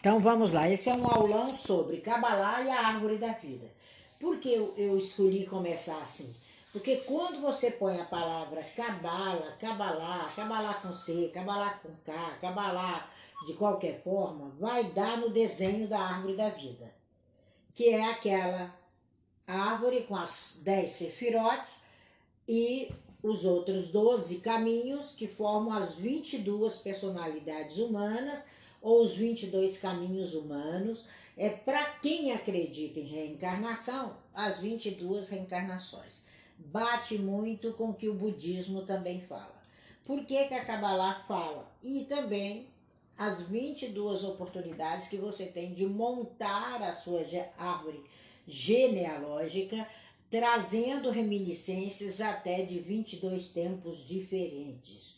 Então vamos lá, esse é um aulão sobre Kabbalah e a árvore da vida. Por que eu, eu escolhi começar assim? Porque quando você põe a palavra Kabbalah, Kabbalah, Kabbalah com C, Kabbalah com K, Kabbalah de qualquer forma, vai dar no desenho da árvore da vida, que é aquela árvore com as 10 sefirotes e os outros 12 caminhos que formam as 22 personalidades humanas ou os 22 caminhos humanos. É para quem acredita em reencarnação, as 22 reencarnações. Bate muito com o que o budismo também fala. Por que, que a Kabbalah fala? E também as 22 oportunidades que você tem de montar a sua árvore genealógica, trazendo reminiscências até de 22 tempos diferentes.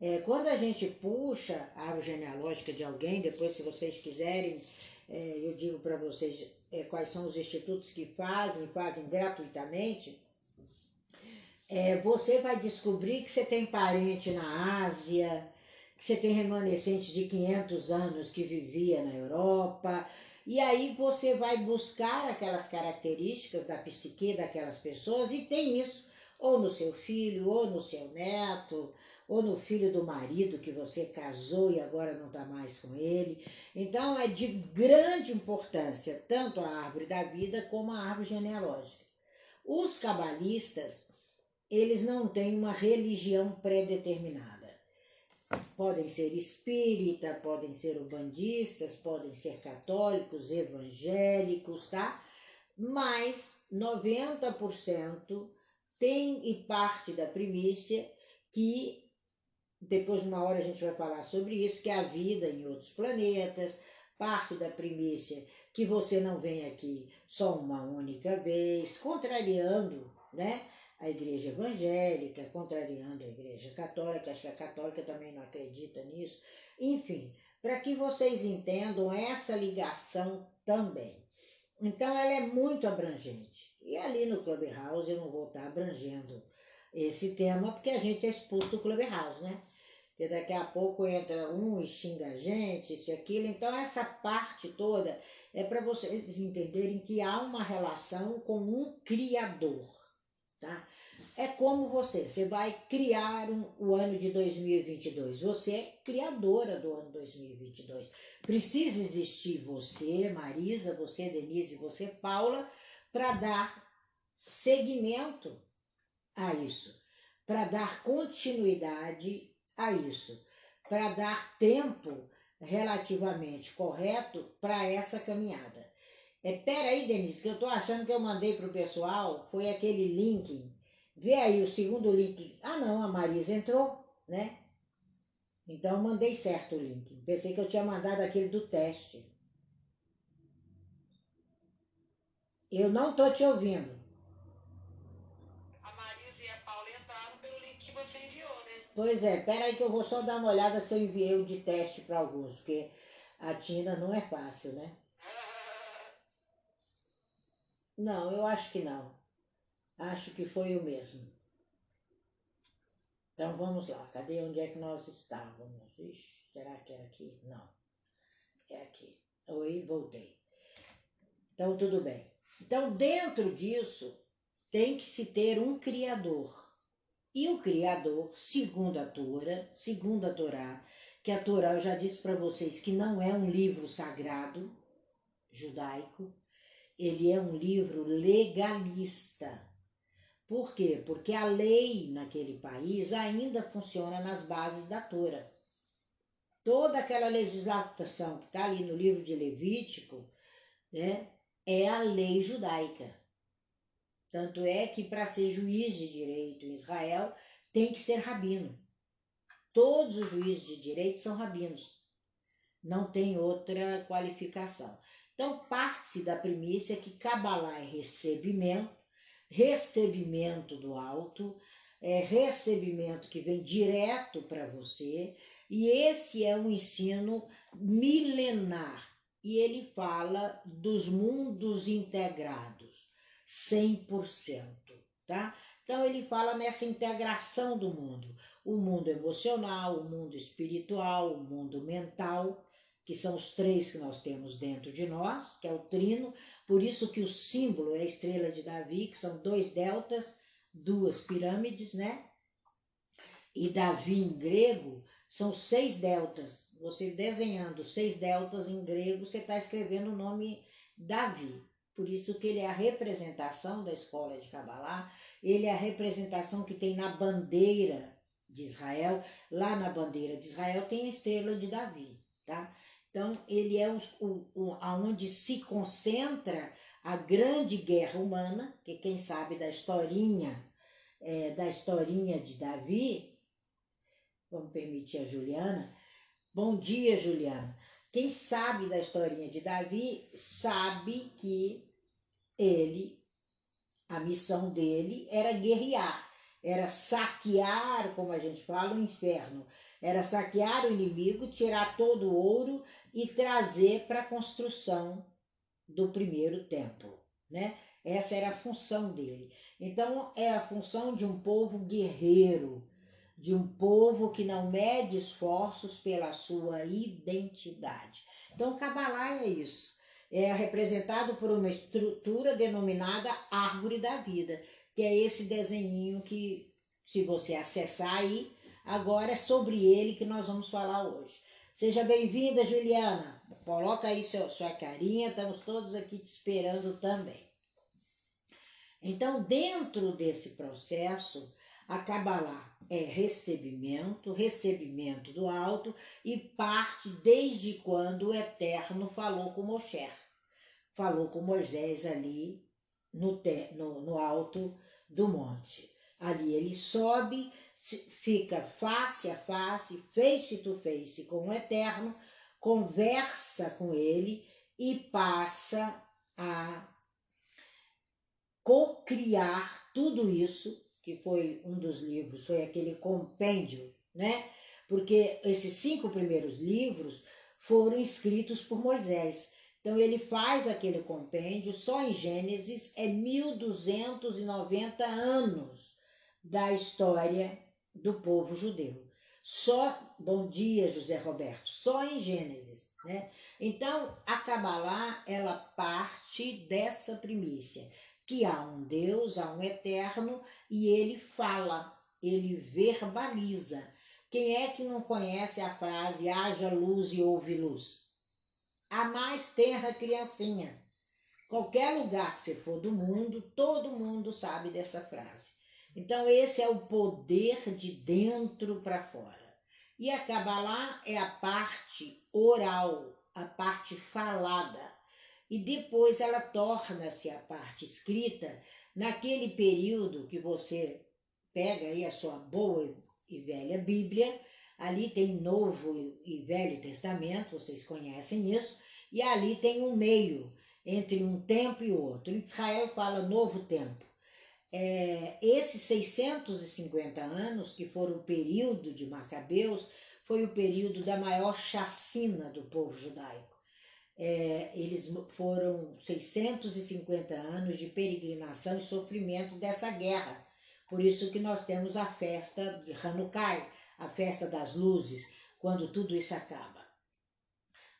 É, quando a gente puxa a árvore genealógica de alguém, depois se vocês quiserem, é, eu digo para vocês é, quais são os institutos que fazem, fazem gratuitamente, é, você vai descobrir que você tem parente na Ásia, que você tem remanescente de 500 anos que vivia na Europa, e aí você vai buscar aquelas características da psique daquelas pessoas e tem isso ou no seu filho, ou no seu neto, ou no filho do marido que você casou e agora não está mais com ele. Então é de grande importância tanto a árvore da vida como a árvore genealógica. Os cabalistas, eles não têm uma religião pré-determinada podem ser espírita, podem ser ubandistas, podem ser católicos, evangélicos, tá? Mas 90% tem e parte da primícia que depois de uma hora a gente vai falar sobre isso, que é a vida em outros planetas, parte da primícia que você não vem aqui só uma única vez, contrariando, né? a igreja evangélica, contrariando a igreja católica, acho que a católica também não acredita nisso. Enfim, para que vocês entendam essa ligação também. Então, ela é muito abrangente. E ali no Clubhouse eu não vou estar abrangendo esse tema, porque a gente é expulso do Clubhouse, né? Porque daqui a pouco entra um e xinga a gente, isso e aquilo. Então, essa parte toda é para vocês entenderem que há uma relação com um Criador tá? É como você, você vai criar um, o ano de 2022. Você é criadora do ano 2022. Precisa existir você, Marisa, você, Denise, você, Paula, para dar seguimento a isso, para dar continuidade a isso, para dar tempo relativamente correto para essa caminhada. É, pera aí, Denise, que eu tô achando que eu mandei pro pessoal, foi aquele link. Vê aí o segundo link. Ah, não, a Marisa entrou, né? Então mandei certo o link. Pensei que eu tinha mandado aquele do teste. Eu não tô te ouvindo. Pois é, pera aí que eu vou só dar uma olhada se eu enviei o de teste para alguns, porque a Tina não é fácil, né? Não, eu acho que não. Acho que foi o mesmo. Então vamos lá. Cadê onde é que nós estávamos? Ixi, será que é aqui? Não. É aqui. Oi, voltei. Então tudo bem. Então dentro disso tem que se ter um criador. E o criador, segundo a Torá, segundo a Torá, que a Torá eu já disse para vocês que não é um livro sagrado judaico, ele é um livro legalista. Por quê? Porque a lei naquele país ainda funciona nas bases da Torá. Toda aquela legislação que está ali no livro de Levítico né, é a lei judaica. Tanto é que para ser juiz de direito em Israel tem que ser rabino. Todos os juízes de direito são rabinos. Não tem outra qualificação. Então, parte-se da primícia que Kabbalah é recebimento, recebimento do alto, é recebimento que vem direto para você, e esse é um ensino milenar. E ele fala dos mundos integrados, 100%, tá? Então ele fala nessa integração do mundo, o mundo emocional, o mundo espiritual, o mundo mental, que são os três que nós temos dentro de nós, que é o trino, por isso que o símbolo é a estrela de Davi, que são dois deltas, duas pirâmides, né? E Davi em grego são seis deltas. Você desenhando seis deltas em grego, você está escrevendo o nome Davi. Por isso que ele é a representação da escola de Kabbalah, ele é a representação que tem na bandeira de Israel. Lá na bandeira de Israel tem a estrela de Davi, tá? Então, ele é o, o, o, aonde se concentra a grande guerra humana, que quem sabe da historinha, é, da historinha de Davi, vamos permitir a Juliana. Bom dia, Juliana. Quem sabe da historinha de Davi sabe que ele, a missão dele era guerrear, era saquear, como a gente fala, o inferno, era saquear o inimigo, tirar todo o ouro e trazer para a construção do primeiro templo, né? Essa era a função dele. Então é a função de um povo guerreiro, de um povo que não mede esforços pela sua identidade. Então, Kabbalah é isso. É representado por uma estrutura denominada árvore da vida, que é esse desenho que, se você acessar aí, agora é sobre ele que nós vamos falar hoje. Seja bem-vinda, Juliana. Coloca aí seu, sua carinha, estamos todos aqui te esperando também. Então, dentro desse processo, a Kabbalah é recebimento, recebimento do alto e parte desde quando o Eterno falou com Moshe, falou com Moisés ali no, no, no alto do monte. Ali ele sobe, fica face a face, face to face com o Eterno, conversa com ele e passa a co-criar tudo isso, que foi um dos livros, foi aquele compêndio, né? Porque esses cinco primeiros livros foram escritos por Moisés. Então ele faz aquele compêndio, só em Gênesis é 1290 anos da história do povo judeu. Só, bom dia José Roberto, só em Gênesis, né? Então a Kabbalah, ela parte dessa primícia, que há um Deus, há um eterno e ele fala, ele verbaliza. Quem é que não conhece a frase haja luz e houve luz? a mais tenra criancinha. Qualquer lugar que você for do mundo, todo mundo sabe dessa frase. Então, esse é o poder de dentro para fora. E a Kabbalah é a parte oral, a parte falada. E depois ela torna-se a parte escrita naquele período que você pega aí a sua boa e velha Bíblia Ali tem Novo e Velho Testamento, vocês conhecem isso, e ali tem um meio entre um tempo e outro. Israel fala Novo Tempo. É, esses 650 anos, que foram o período de Macabeus, foi o período da maior chacina do povo judaico. É, eles foram 650 anos de peregrinação e sofrimento dessa guerra. Por isso que nós temos a festa de Hanukkah, a festa das luzes, quando tudo isso acaba.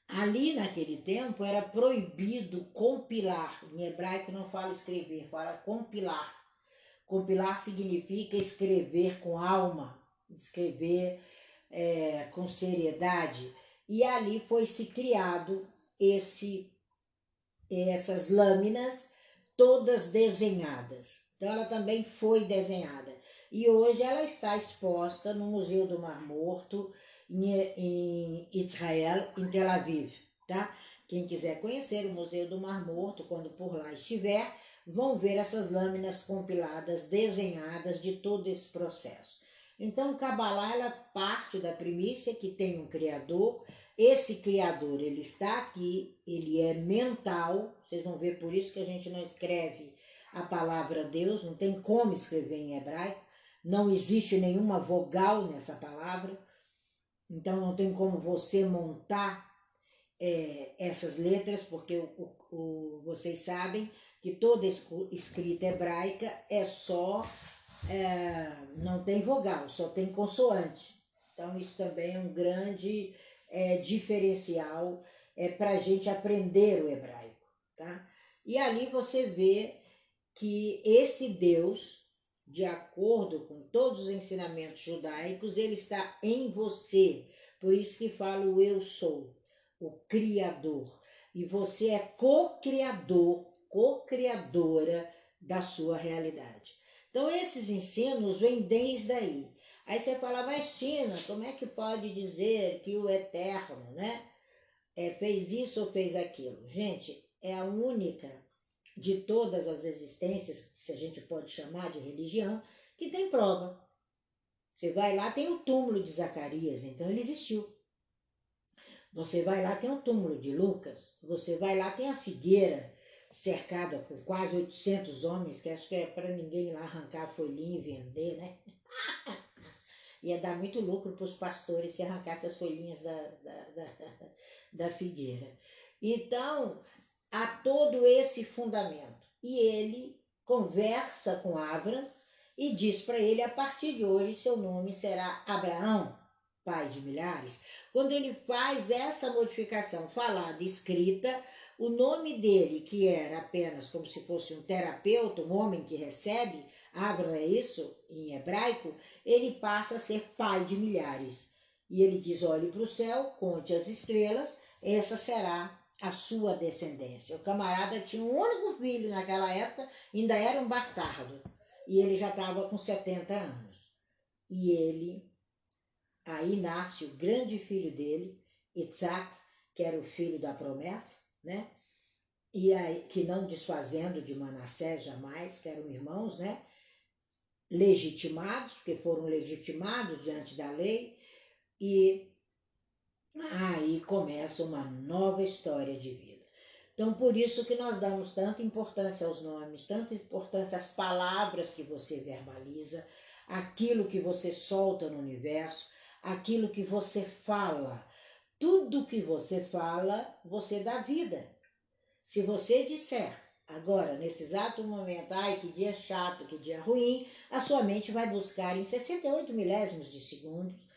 Ali naquele tempo era proibido compilar, em hebraico não fala escrever, fala compilar. Compilar significa escrever com alma, escrever é, com seriedade. E ali foi se criado esse, essas lâminas todas desenhadas. Então ela também foi desenhada e hoje ela está exposta no Museu do Mar Morto em, Israel, em Tel Aviv, tá? Quem quiser conhecer o Museu do Mar Morto, quando por lá estiver, vão ver essas lâminas compiladas, desenhadas de todo esse processo. Então, Kabbalah ela parte da primícia que tem um criador. Esse criador, ele está aqui, ele é mental. Vocês vão ver por isso que a gente não escreve a palavra Deus, não tem como escrever em hebraico não existe nenhuma vogal nessa palavra, então não tem como você montar é, essas letras, porque o, o, vocês sabem que toda escrita hebraica é só, é, não tem vogal, só tem consoante. Então isso também é um grande é, diferencial é, para a gente aprender o hebraico, tá? E ali você vê que esse Deus, de acordo com todos os ensinamentos judaicos, ele está em você. Por isso que falo eu sou, o Criador. E você é co-criador, co-criadora da sua realidade. Então, esses ensinos vêm desde aí. Aí você fala, mas Tina, como é que pode dizer que o Eterno, né, é, fez isso ou fez aquilo? Gente, é a única de todas as existências, se a gente pode chamar de religião, que tem prova. Você vai lá, tem o túmulo de Zacarias, então ele existiu. Você vai lá, tem o túmulo de Lucas. Você vai lá, tem a figueira cercada com quase 800 homens, que acho que é para ninguém lá arrancar folhinha e vender, né? Ia dar muito lucro para os pastores se arrancasse as folhinhas da, da, da, da figueira. Então, há todo esse fundamento. E ele conversa com Abram e diz para ele: a partir de hoje, seu nome será Abraão, pai de milhares. Quando ele faz essa modificação falada, escrita, o nome dele, que era apenas como se fosse um terapeuta, um homem que recebe, Abram é isso em hebraico, ele passa a ser pai de milhares. E ele diz: olhe para o céu, conte as estrelas, essa será a sua descendência. O camarada tinha um único filho naquela época, ainda era um bastardo. E ele já estava com 70 anos. E ele, aí nasce o grande filho dele, Isaac, que era o filho da promessa, né? E aí, que não desfazendo de Manassés jamais, que eram irmãos, né? Legitimados, porque foram legitimados diante da lei, e aí começa uma nova história de vida. Então, por isso que nós damos tanta importância aos nomes, tanta importância às palavras que você verbaliza, aquilo que você solta no universo, aquilo que você fala. Tudo que você fala, você dá vida. Se você disser agora, nesse exato momento, ai que dia chato, que dia ruim, a sua mente vai buscar em 68 milésimos de segundos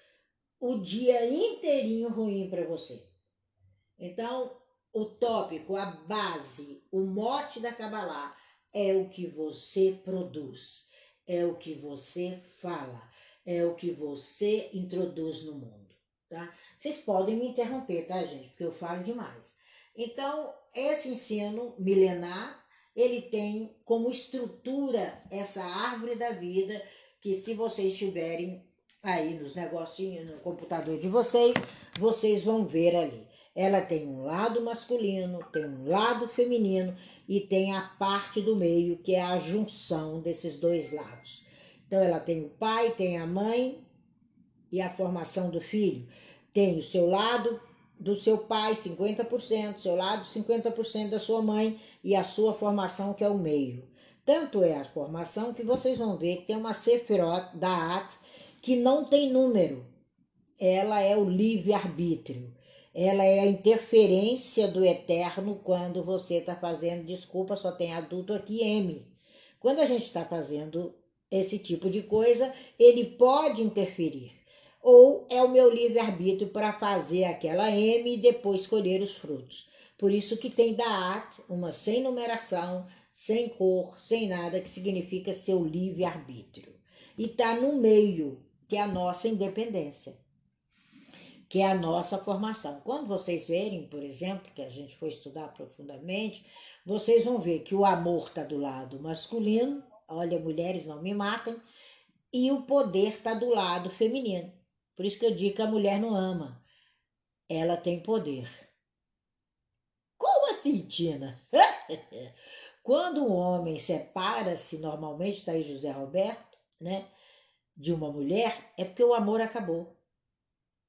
o dia inteirinho ruim para você. Então, o tópico, a base, o mote da Kabbalah é o que você produz, é o que você fala, é o que você introduz no mundo, tá? Vocês podem me interromper, tá, gente? Porque eu falo demais. Então, esse ensino milenar, ele tem como estrutura essa árvore da vida que se vocês tiverem aí nos negocinhos, no computador de vocês, vocês vão ver ali. Ela tem um lado masculino, tem um lado feminino e tem a parte do meio que é a junção desses dois lados. Então ela tem o pai, tem a mãe e a formação do filho. Tem o seu lado do seu pai, 50%, seu lado, 50% da sua mãe e a sua formação, que é o meio. Tanto é a formação que vocês vão ver que tem uma Sefirot da At que não tem número. Ela é o livre-arbítrio. Ela é a interferência do eterno quando você está fazendo, desculpa, só tem adulto aqui, M. Quando a gente está fazendo esse tipo de coisa, ele pode interferir ou é o meu livre-arbítrio para fazer aquela M e depois escolher os frutos. Por isso que tem Da'at, uma sem numeração, sem cor, sem nada, que significa seu livre-arbítrio. E está no meio, que é a nossa independência, que é a nossa formação. Quando vocês verem, por exemplo, que a gente for estudar profundamente, vocês vão ver que o amor está do lado masculino, olha, mulheres não me matem, e o poder está do lado feminino. Por isso que eu digo que a mulher não ama. Ela tem poder. Como assim, Tina? Quando um homem separa-se, normalmente, está aí José Roberto, né? De uma mulher, é porque o amor acabou.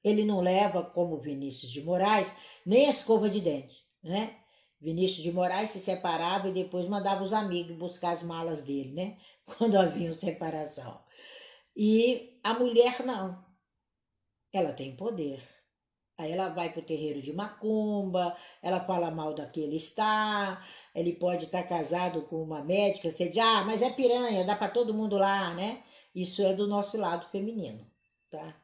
Ele não leva, como Vinícius de Moraes, nem a escova de dente, né? Vinícius de Moraes se separava e depois mandava os amigos buscar as malas dele, né? Quando havia separação. E a mulher não ela tem poder. Aí ela vai para o terreiro de macumba, ela fala mal daquele está, ele pode estar tá casado com uma médica, você diz, ah, mas é piranha, dá para todo mundo lá, né? Isso é do nosso lado feminino, tá?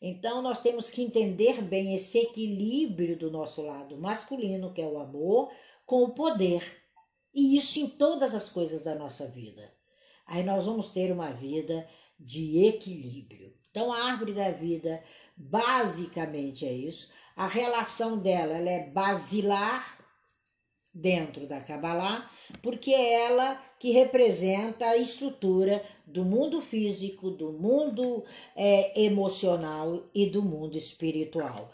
Então nós temos que entender bem esse equilíbrio do nosso lado masculino, que é o amor, com o poder. E isso em todas as coisas da nossa vida. Aí nós vamos ter uma vida de equilíbrio. Então a árvore da vida basicamente é isso. A relação dela ela é basilar dentro da Kabbalah, porque é ela que representa a estrutura do mundo físico, do mundo é, emocional e do mundo espiritual.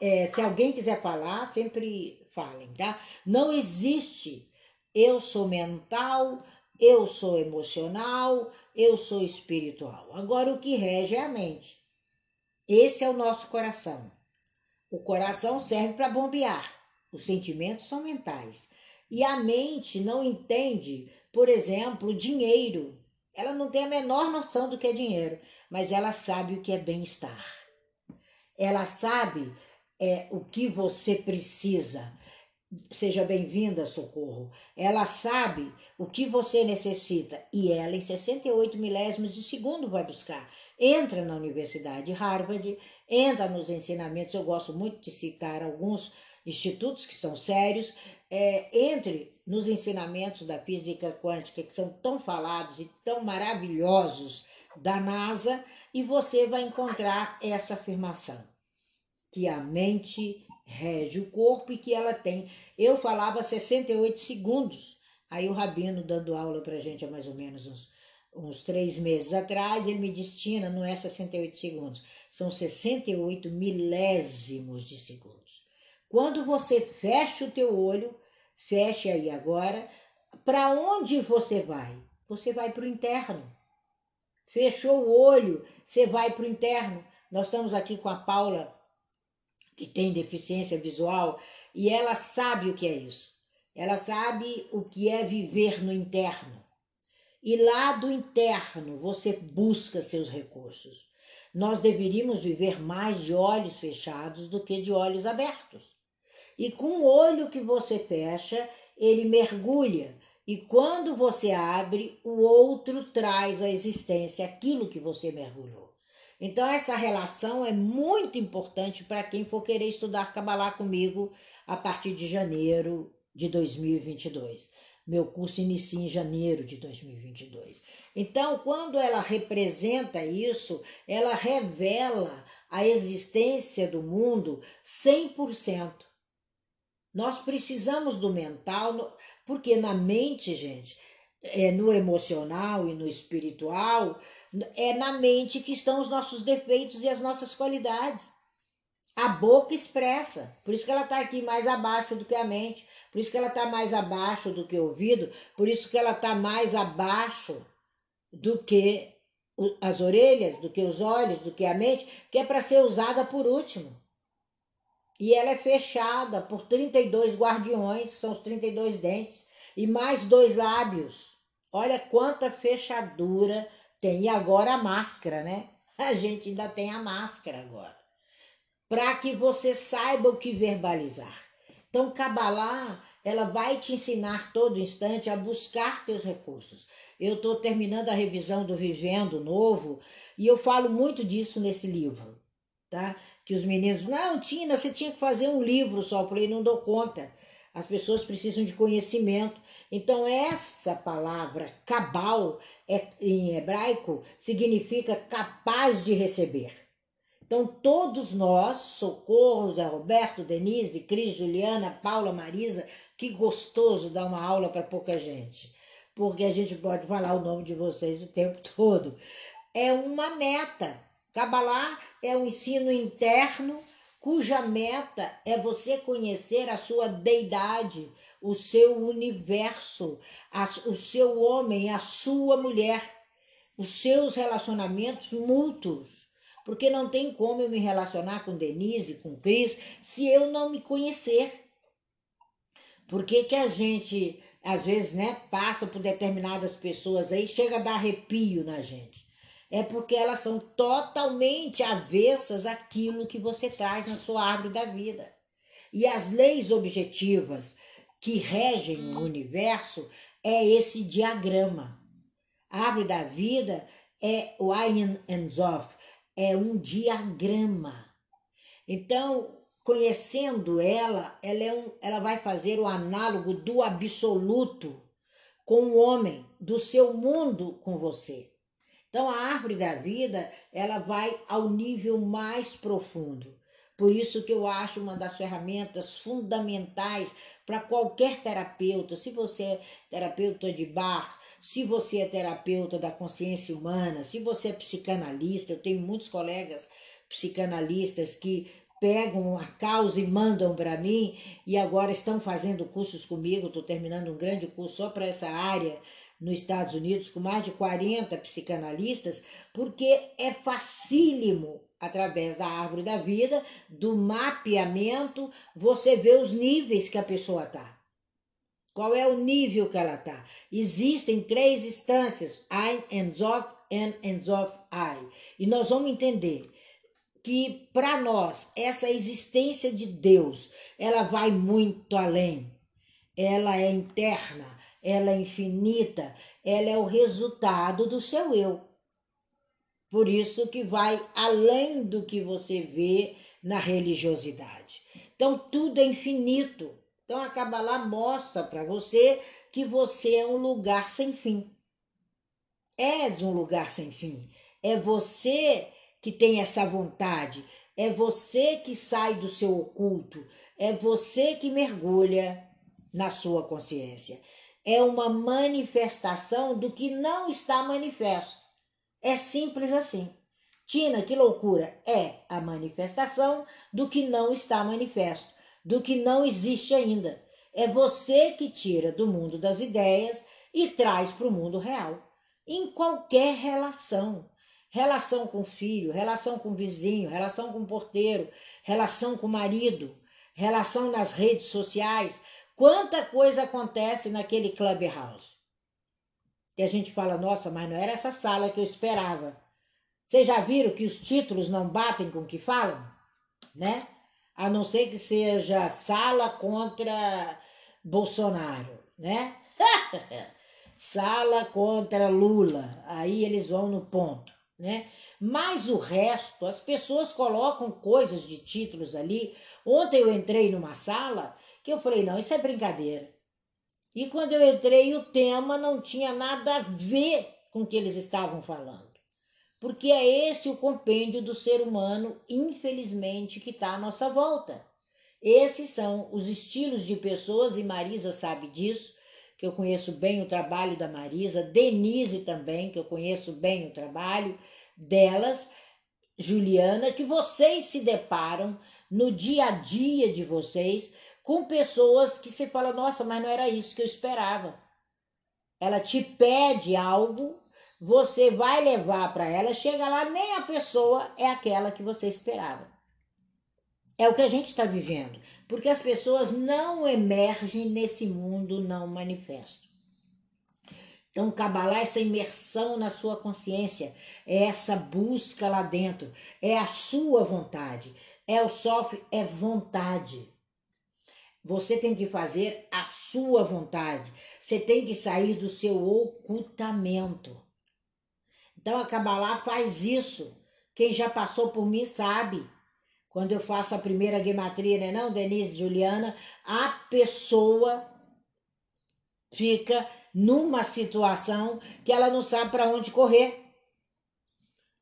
É, se alguém quiser falar, sempre falem, tá? Não existe eu sou mental, eu sou emocional, eu sou espiritual. Agora, o que rege é a mente. Esse é o nosso coração. O coração serve para bombear. Os sentimentos são mentais. E a mente não entende, por exemplo, dinheiro. Ela não tem a menor noção do que é dinheiro, mas ela sabe o que é bem-estar. Ela sabe é, o que você precisa. Seja bem-vinda, socorro. Ela sabe o que você necessita e ela, em 68 milésimos de segundo, vai buscar. Entra na Universidade Harvard, entra nos ensinamentos. Eu gosto muito de citar alguns institutos que são sérios. É, entre nos ensinamentos da física quântica, que são tão falados e tão maravilhosos da NASA, e você vai encontrar essa afirmação: que a mente rege o corpo e que ela tem. Eu falava 68 segundos. Aí o Rabino, dando aula para gente há mais ou menos uns, uns três meses atrás, ele me disse, Tina, não é 68 segundos, são 68 milésimos de segundos. Quando você fecha o teu olho, feche aí agora, para onde você vai? Você vai para o interno. Fechou o olho, você vai para o interno. Nós estamos aqui com a Paula que tem deficiência visual e ela sabe o que é isso. Ela sabe o que é viver no interno. E lá do interno você busca seus recursos. Nós deveríamos viver mais de olhos fechados do que de olhos abertos. E com o olho que você fecha, ele mergulha. E quando você abre, o outro traz à existência aquilo que você mergulhou. Então, essa relação é muito importante para quem for querer estudar Kabbalah comigo a partir de janeiro de 2022. Meu curso inicia em janeiro de 2022. Então, quando ela representa isso, ela revela a existência do mundo 100%. Nós precisamos do mental, porque na mente, gente, é, no emocional e no espiritual, é na mente que estão os nossos defeitos e as nossas qualidades. A boca expressa, por isso que ela está aqui mais abaixo do que a mente, por isso que ela está mais abaixo do que o ouvido, por isso que ela está mais abaixo do que as orelhas, do que os olhos, do que a mente, que é para ser usada por último. E ela é fechada por 32 guardiões, que são os 32 dentes, e mais dois lábios. Olha quanta fechadura tem. E agora a máscara, né? A gente ainda tem a máscara agora. Para que você saiba o que verbalizar. Então, Kabbalah, ela vai te ensinar todo instante a buscar teus recursos. Eu estou terminando a revisão do Vivendo Novo e eu falo muito disso nesse livro, tá? Que os meninos, não, Tina, você tinha que fazer um livro só. Eu falei, não dou conta. As pessoas precisam de conhecimento. Então, essa palavra cabal é, em hebraico significa capaz de receber. Então, todos nós, Socorro, Zé Roberto, Denise, Cris, Juliana, Paula, Marisa, que gostoso dar uma aula para pouca gente, porque a gente pode falar o nome de vocês o tempo todo. É uma meta. Cabalá é um ensino interno cuja meta é você conhecer a sua deidade, o seu universo, a, o seu homem, a sua mulher, os seus relacionamentos mútuos. Porque não tem como eu me relacionar com Denise, com Cris, se eu não me conhecer. Por que, que a gente, às vezes, né, passa por determinadas pessoas aí, chega a dar arrepio na gente? É porque elas são totalmente avessas àquilo que você traz na sua árvore da vida. E as leis objetivas, que regem o universo é esse diagrama. A árvore da vida é o Ayin Enzof, é um diagrama. Então, conhecendo ela, ela, é um, ela vai fazer o análogo do absoluto com o homem, do seu mundo com você. Então, a árvore da vida, ela vai ao nível mais profundo. Por isso que eu acho uma das ferramentas fundamentais para qualquer terapeuta, se você é terapeuta de bar, se você é terapeuta da consciência humana, se você é psicanalista, eu tenho muitos colegas psicanalistas que pegam a causa e mandam para mim e agora estão fazendo cursos comigo. Estou terminando um grande curso só para essa área nos Estados Unidos com mais de 40 psicanalistas, porque é facílimo através da árvore da vida, do mapeamento, você vê os níveis que a pessoa está. Qual é o nível que ela está? Existem três instâncias, Ein, Enzof, En, Enzof, I. E nós vamos entender que para nós essa existência de Deus, ela vai muito além. Ela é interna, ela é infinita, ela é o resultado do seu eu. Por isso que vai além do que você vê na religiosidade. Então tudo é infinito. Então a Kabbalah mostra para você que você é um lugar sem fim. És um lugar sem fim. É você que tem essa vontade. É você que sai do seu oculto. É você que mergulha na sua consciência. É uma manifestação do que não está manifesto. É simples assim. Tina, que loucura! É a manifestação do que não está manifesto, do que não existe ainda. É você que tira do mundo das ideias e traz para o mundo real. Em qualquer relação relação com filho, relação com vizinho, relação com porteiro, relação com marido, relação nas redes sociais. Quanta coisa acontece naquele clubhouse. Que a gente fala, nossa, mas não era essa sala que eu esperava. Vocês já viram que os títulos não batem com o que falam? Né? A não ser que seja sala contra Bolsonaro, né? sala contra Lula. Aí eles vão no ponto né? Mas o resto, as pessoas colocam coisas de títulos ali. Ontem eu entrei numa sala que eu falei, não, isso é brincadeira. E quando eu entrei, o tema não tinha nada a ver com o que eles estavam falando. Porque é esse o compêndio do ser humano, infelizmente, que está à nossa volta. Esses são os estilos de pessoas, e Marisa sabe disso, que eu conheço bem o trabalho da Marisa, Denise também, que eu conheço bem o trabalho delas, Juliana, que vocês se deparam no dia a dia de vocês com pessoas que você fala, nossa, mas não era isso que eu esperava. Ela te pede algo, você vai levar para ela, chega lá, nem a pessoa é aquela que você esperava. É o que a gente está vivendo porque as pessoas não emergem nesse mundo não manifesto. Então, Kabbalah é essa imersão na sua consciência, é essa busca lá dentro, é a sua vontade. É o sof, é vontade. Você tem que fazer a sua vontade. Você tem que sair do seu ocultamento. Então a Kabbalah faz isso. Quem já passou por mim sabe. Quando eu faço a primeira gematria, né, não, Denise, Juliana, a pessoa fica numa situação que ela não sabe para onde correr.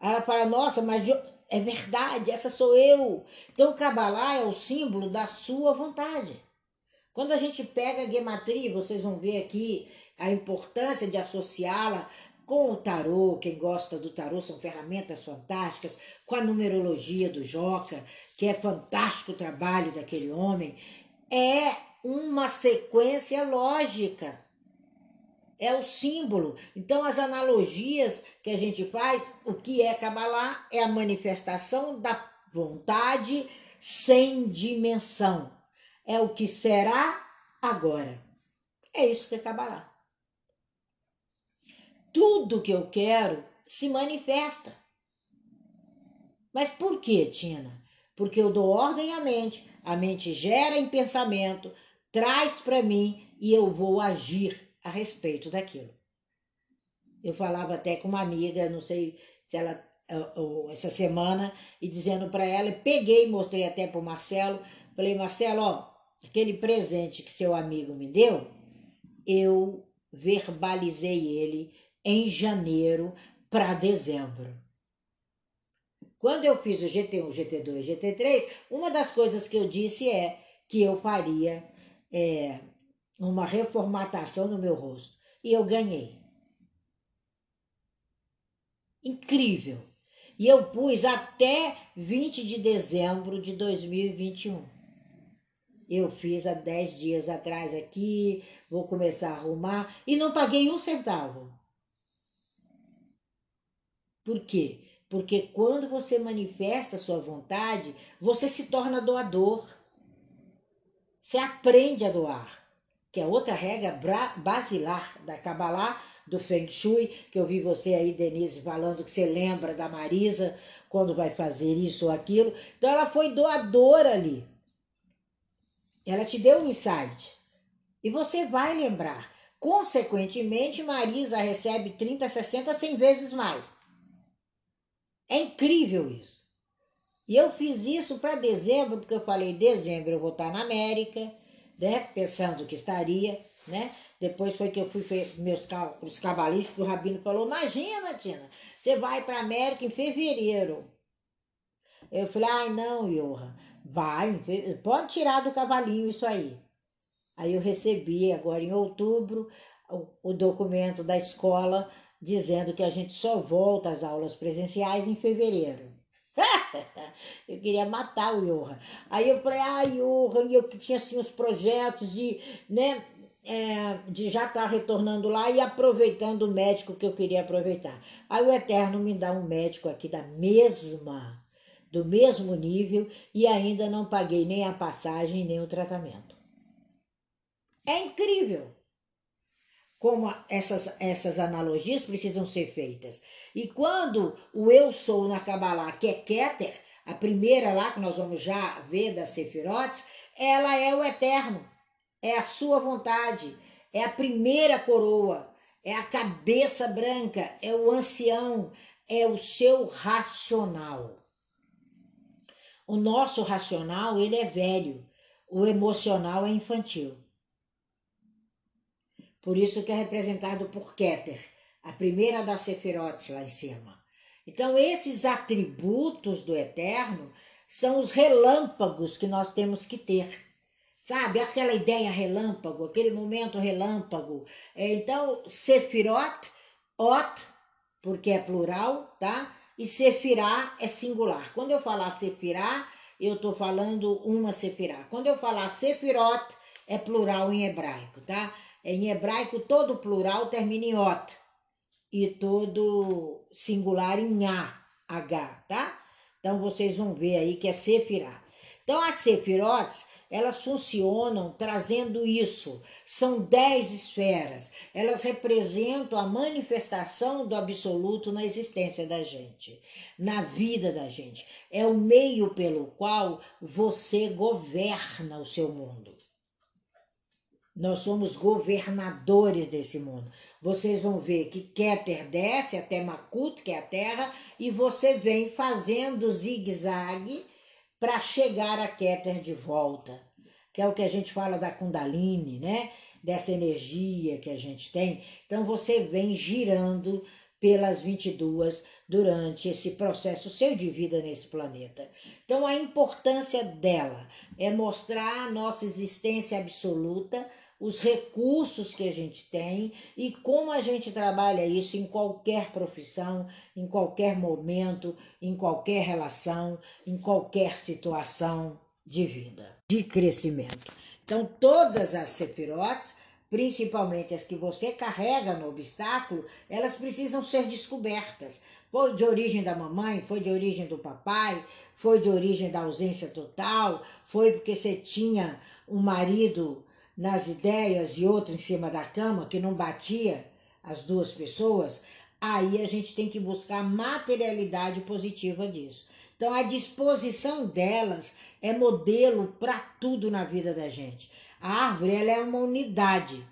Ela fala: "Nossa, mas é verdade, essa sou eu". Então, Kabbalah é o símbolo da sua vontade. Quando a gente pega a gematria, vocês vão ver aqui a importância de associá-la com o tarô, quem gosta do tarô são ferramentas fantásticas, com a numerologia do Joca, que é fantástico o trabalho daquele homem, é uma sequência lógica. É o símbolo. Então, as analogias que a gente faz, o que é Kabbalah é a manifestação da vontade sem dimensão. É o que será agora. É isso que é Kabbalah tudo que eu quero se manifesta. Mas por que, Tina? Porque eu dou ordem à mente, a mente gera em pensamento, traz para mim e eu vou agir a respeito daquilo. Eu falava até com uma amiga, não sei se ela essa semana e dizendo para ela, peguei, mostrei até para o Marcelo, falei, Marcelo, ó, aquele presente que seu amigo me deu, eu verbalizei ele em janeiro para dezembro. Quando eu fiz o GT1, GT2, GT3, uma das coisas que eu disse é que eu faria é, uma reformatação no meu rosto. E eu ganhei. Incrível. E eu pus até 20 de dezembro de 2021. Eu fiz há 10 dias atrás aqui, vou começar a arrumar e não paguei um centavo. Por quê? Porque quando você manifesta a sua vontade, você se torna doador. Você aprende a doar, que é outra regra basilar da Kabbalah, do Feng Shui, que eu vi você aí, Denise, falando que você lembra da Marisa quando vai fazer isso ou aquilo. Então ela foi doadora ali. Ela te deu um insight. E você vai lembrar. Consequentemente, Marisa recebe 30, 60, 100 vezes mais. É incrível isso. E eu fiz isso para dezembro, porque eu falei, dezembro eu vou estar na América, né? Pensando que estaria, né? Depois foi que eu fui meus cálculos cabalísticos, o Rabino falou, imagina, Tina, você vai para América em fevereiro. Eu falei, ai não, Johan, vai, pode tirar do cavalinho isso aí. Aí eu recebi agora em outubro o, o documento da escola dizendo que a gente só volta às aulas presenciais em fevereiro. eu queria matar o Johan. Aí eu falei, ah, Johan, e eu que tinha assim os projetos de, né, é, de já estar tá retornando lá e aproveitando o médico que eu queria aproveitar. Aí o Eterno me dá um médico aqui da mesma, do mesmo nível e ainda não paguei nem a passagem nem o tratamento. É incrível como essas, essas analogias precisam ser feitas. E quando o eu sou na Kabbalah, que é Keter, a primeira lá que nós vamos já ver das Sefirotes, ela é o eterno, é a sua vontade, é a primeira coroa, é a cabeça branca, é o ancião, é o seu racional. O nosso racional, ele é velho, o emocional é infantil. Por isso que é representado por Keter, a primeira das Sefirotes lá em cima. Então, esses atributos do Eterno são os relâmpagos que nós temos que ter. Sabe, aquela ideia relâmpago, aquele momento relâmpago. É, então, Sefirot, Ot, porque é plural, tá? E Sefirá é singular. Quando eu falar Sefirá, eu estou falando uma Sefirá. Quando eu falar Sefirot, é plural em hebraico, tá? Em hebraico, todo plural termina em ot e todo singular em a, h, tá? Então vocês vão ver aí que é sefirá. Então as sefirotes, elas funcionam trazendo isso. São dez esferas. Elas representam a manifestação do absoluto na existência da gente, na vida da gente. É o meio pelo qual você governa o seu mundo. Nós somos governadores desse mundo. Vocês vão ver que Keter desce até Makut, que é a terra, e você vem fazendo zigue-zague para chegar a Keter de volta, que é o que a gente fala da Kundalini, né? Dessa energia que a gente tem. Então você vem girando pelas 22 durante esse processo seu de vida nesse planeta. Então a importância dela é mostrar a nossa existência absoluta os recursos que a gente tem e como a gente trabalha isso em qualquer profissão, em qualquer momento, em qualquer relação, em qualquer situação de vida, de crescimento. Então, todas as sefirotes, principalmente as que você carrega no obstáculo, elas precisam ser descobertas. Foi de origem da mamãe, foi de origem do papai, foi de origem da ausência total, foi porque você tinha um marido nas ideias e outro em cima da cama, que não batia as duas pessoas, aí a gente tem que buscar materialidade positiva disso. Então, a disposição delas é modelo para tudo na vida da gente. A árvore ela é uma unidade.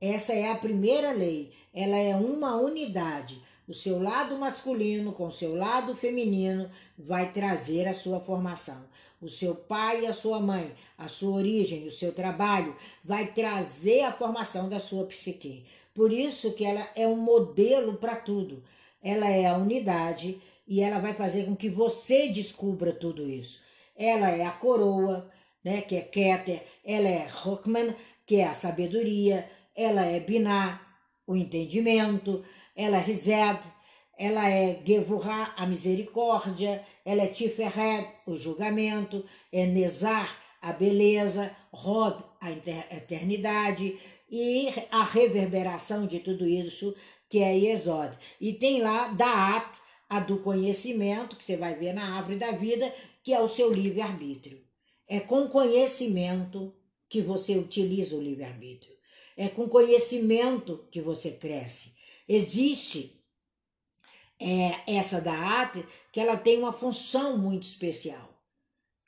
Essa é a primeira lei. Ela é uma unidade. O seu lado masculino com o seu lado feminino vai trazer a sua formação. O seu pai e a sua mãe, a sua origem, o seu trabalho, vai trazer a formação da sua psique. Por isso que ela é um modelo para tudo. Ela é a unidade e ela vai fazer com que você descubra tudo isso. Ela é a coroa, né, que é Keter, ela é Rockman, que é a sabedoria, ela é Binah, o entendimento, ela é Rized, ela é Gevurah, a misericórdia, ela é Tiferet, o julgamento, é Nezar, a beleza, Rod, a eternidade, e a reverberação de tudo isso que é Yesod. E tem lá Daat, a do conhecimento, que você vai ver na árvore da vida, que é o seu livre-arbítrio. É com conhecimento que você utiliza o livre-arbítrio. É com conhecimento que você cresce. Existe é, essa da arte que ela tem uma função muito especial,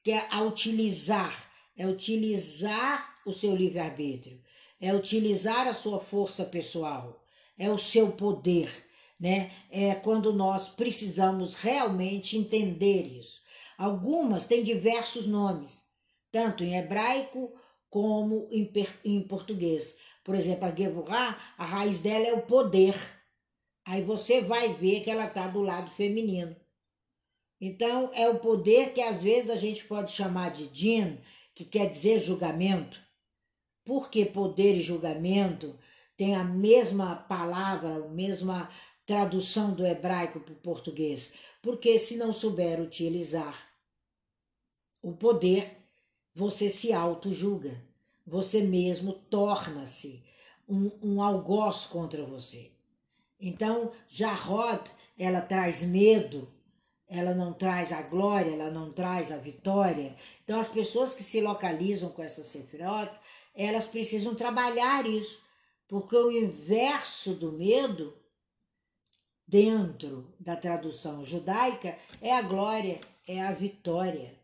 que é a utilizar, é utilizar o seu livre-arbítrio, é utilizar a sua força pessoal, é o seu poder, né? É quando nós precisamos realmente entender isso. Algumas têm diversos nomes, tanto em hebraico como em, em português. Por exemplo, a Gevurah, a raiz dela é o poder. Aí você vai ver que ela está do lado feminino. Então, é o poder que às vezes a gente pode chamar de din, que quer dizer julgamento. Porque poder e julgamento têm a mesma palavra, a mesma tradução do hebraico para o português. Porque se não souber utilizar o poder, você se auto-julga. Você mesmo torna-se um, um algoz contra você. Então, Jarod, ela traz medo, ela não traz a glória, ela não traz a vitória. Então, as pessoas que se localizam com essa Sefirot, elas precisam trabalhar isso, porque o inverso do medo, dentro da tradução judaica, é a glória, é a vitória.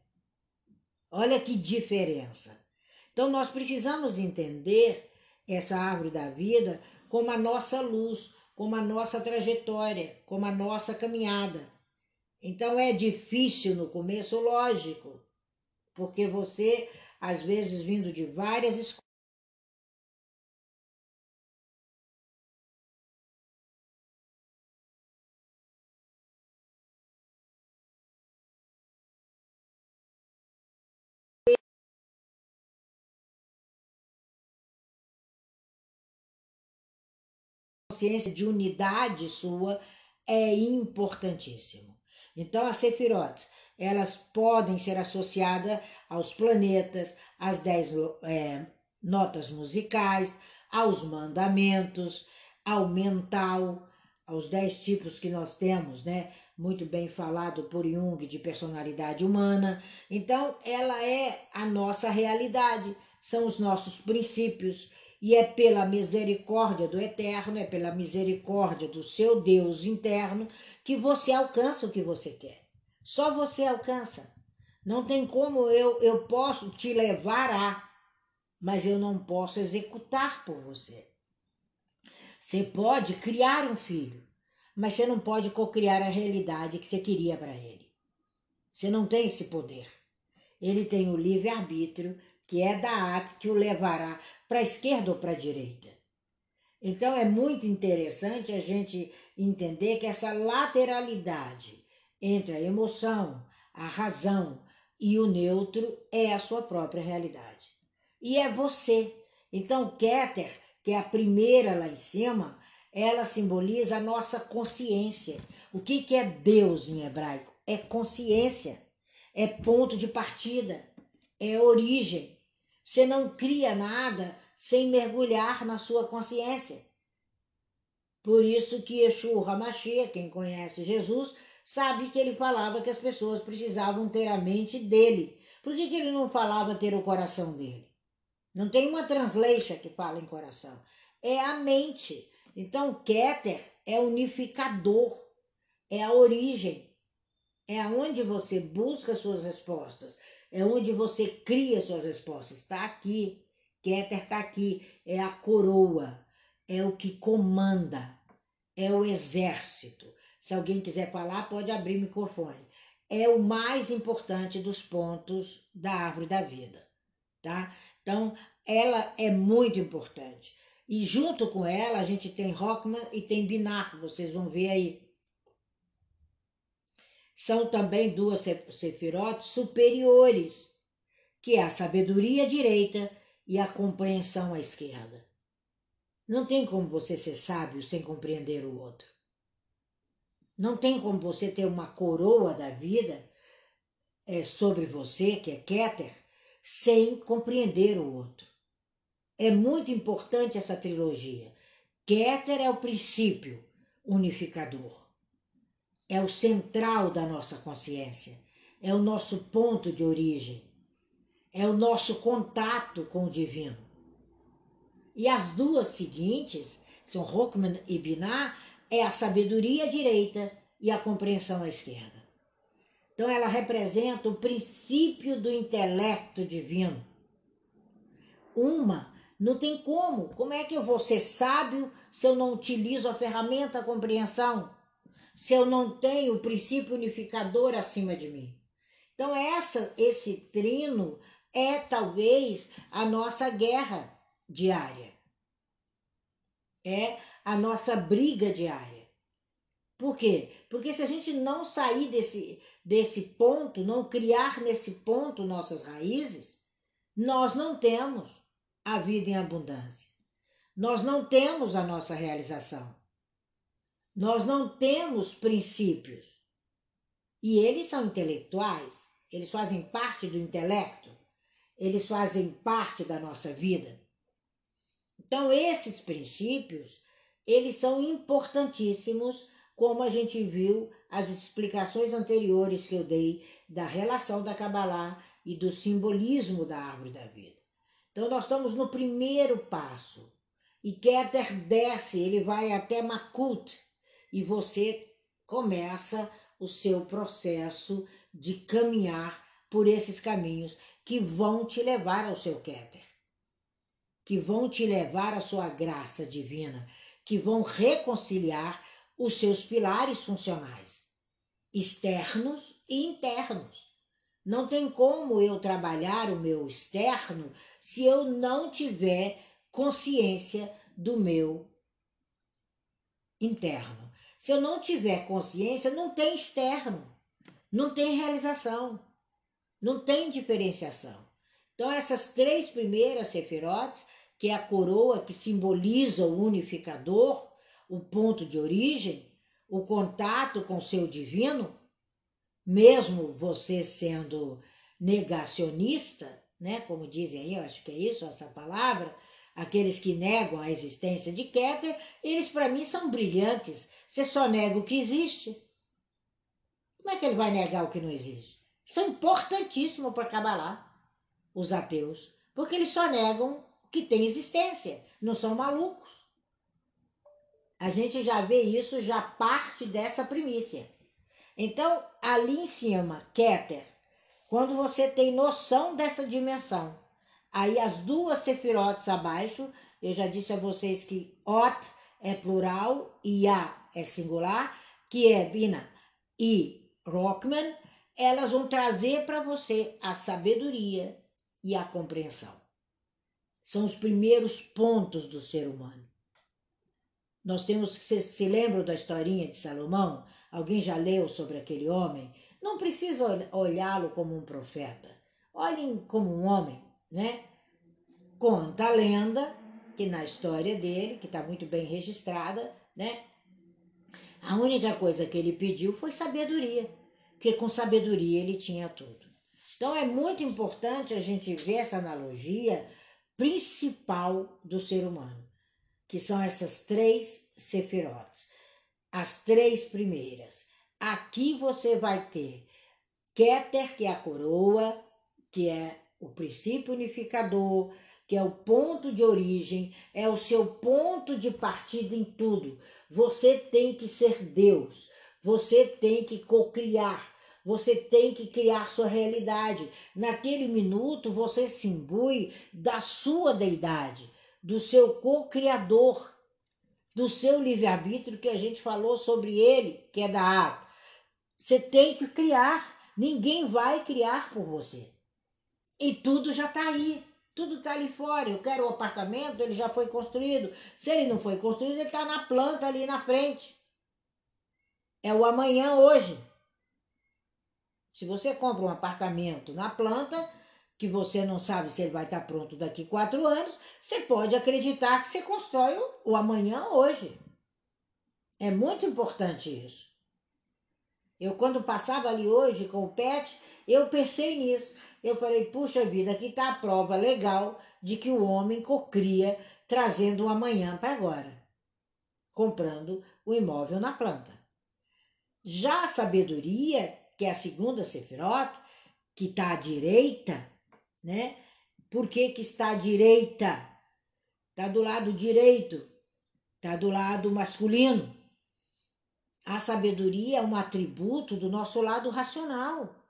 Olha que diferença. Então nós precisamos entender essa árvore da vida como a nossa luz, como a nossa trajetória, como a nossa caminhada. Então é difícil no começo, lógico, porque você, às vezes, vindo de várias escolas, consciência de unidade sua é importantíssimo. Então, as sefirotes, elas podem ser associadas aos planetas, às dez é, notas musicais, aos mandamentos, ao mental, aos dez tipos que nós temos, né? Muito bem falado por Jung de personalidade humana. Então, ela é a nossa realidade, são os nossos princípios, e é pela misericórdia do Eterno, é pela misericórdia do seu Deus interno que você alcança o que você quer. Só você alcança. Não tem como eu, eu posso te levar a, mas eu não posso executar por você. Você pode criar um filho, mas você não pode cocriar a realidade que você queria para ele. Você não tem esse poder. Ele tem o livre-arbítrio, que é da arte que o levará para a esquerda ou para a direita. Então é muito interessante a gente entender que essa lateralidade entre a emoção, a razão e o neutro é a sua própria realidade. E é você. Então, Keter, que é a primeira lá em cima, ela simboliza a nossa consciência. O que, que é Deus em hebraico? É consciência, é ponto de partida, é origem. Você não cria nada sem mergulhar na sua consciência. Por isso que Yeshua HaMashiach, quem conhece Jesus, sabe que ele falava que as pessoas precisavam ter a mente dele. Por que, que ele não falava ter o coração dele? Não tem uma translation que fala em coração. É a mente. Então, Keter é unificador, é a origem, é aonde você busca suas respostas, é onde você cria suas respostas. Está aqui. Keter está aqui. É a coroa. É o que comanda. é o exército. Se alguém quiser falar, pode abrir o microfone. É o mais importante dos pontos da árvore da vida, tá? Então, ela é muito importante. E junto com ela, a gente tem Rockman e tem Binar, vocês vão ver aí. São também duas sefirotes superiores, que é a sabedoria direita e a compreensão à esquerda. Não tem como você ser sábio sem compreender o outro. Não tem como você ter uma coroa da vida é, sobre você, que é Keter, sem compreender o outro. É muito importante essa trilogia. Keter é o princípio unificador. É o central da nossa consciência. É o nosso ponto de origem. É o nosso contato com o divino. E as duas seguintes, são Rockman e Binah, é a sabedoria direita e a compreensão à esquerda. Então ela representa o princípio do intelecto divino. Uma não tem como. Como é que eu vou ser sábio se eu não utilizo a ferramenta compreensão? Se eu não tenho o princípio unificador acima de mim? Então essa, esse trino é talvez a nossa guerra diária. É a nossa briga diária. Por quê? Porque se a gente não sair desse, desse ponto, não criar nesse ponto nossas raízes, nós não temos a vida em abundância. Nós não temos a nossa realização. Nós não temos princípios. E eles são intelectuais, eles fazem parte do intelecto, eles fazem parte da nossa vida. Então, esses princípios, eles são importantíssimos, como a gente viu as explicações anteriores que eu dei da relação da Kabbalah e do simbolismo da árvore da vida. Então, nós estamos no primeiro passo. E Keter desce, ele vai até Makut. E você começa o seu processo de caminhar por esses caminhos que vão te levar ao seu Keter. Que vão te levar à sua graça divina. Que vão reconciliar os seus pilares funcionais, externos e internos. Não tem como eu trabalhar o meu externo se eu não tiver consciência do meu interno. Se eu não tiver consciência, não tem externo, não tem realização, não tem diferenciação. Então, essas três primeiras sefirotes, que é a coroa que simboliza o unificador, o ponto de origem, o contato com o seu divino, mesmo você sendo negacionista, né? Como dizem aí, eu acho que é isso, essa palavra. Aqueles que negam a existência de Keter, eles para mim são brilhantes. Você só nega o que existe. Como é que ele vai negar o que não existe? Isso é importantíssimo para Kabbalah, os ateus, porque eles só negam o que tem existência, não são malucos. A gente já vê isso, já parte dessa primícia. Então, ali em cima, Keter, quando você tem noção dessa dimensão. Aí as duas sefirotes abaixo, eu já disse a vocês que Ot é plural e A é singular, que é Bina e Rockman, elas vão trazer para você a sabedoria e a compreensão. São os primeiros pontos do ser humano. Nós temos que se, se lembram da historinha de Salomão? Alguém já leu sobre aquele homem? Não precisa olhá-lo como um profeta. Olhem como um homem, né? Conta a lenda que na história dele, que está muito bem registrada, né? A única coisa que ele pediu foi sabedoria, porque com sabedoria ele tinha tudo. Então é muito importante a gente ver essa analogia principal do ser humano, que são essas três sefirotes, as três primeiras. Aqui você vai ter Keter, que é a coroa, que é o princípio unificador, que é o ponto de origem, é o seu ponto de partida em tudo. Você tem que ser Deus, você tem que cocriar, você tem que criar sua realidade. Naquele minuto você se imbui da sua deidade, do seu co-criador. do seu livre-arbítrio que a gente falou sobre ele, que é da ata. Você tem que criar. Ninguém vai criar por você. E tudo já está aí. Tudo está ali fora. Eu quero o apartamento, ele já foi construído. Se ele não foi construído, ele está na planta ali na frente. É o amanhã hoje. Se você compra um apartamento na planta, que você não sabe se ele vai estar pronto daqui quatro anos, você pode acreditar que você constrói o, amanhã hoje. É muito importante isso. Eu, quando passava ali hoje com o PET, eu pensei nisso. Eu falei, puxa vida, aqui está a prova legal de que o homem cocria trazendo o amanhã para agora, comprando o imóvel na planta. Já a sabedoria, que é a segunda sefirota, que está à direita, né? Por que, que está à direita? Está do lado direito, está do lado masculino. A sabedoria é um atributo do nosso lado racional.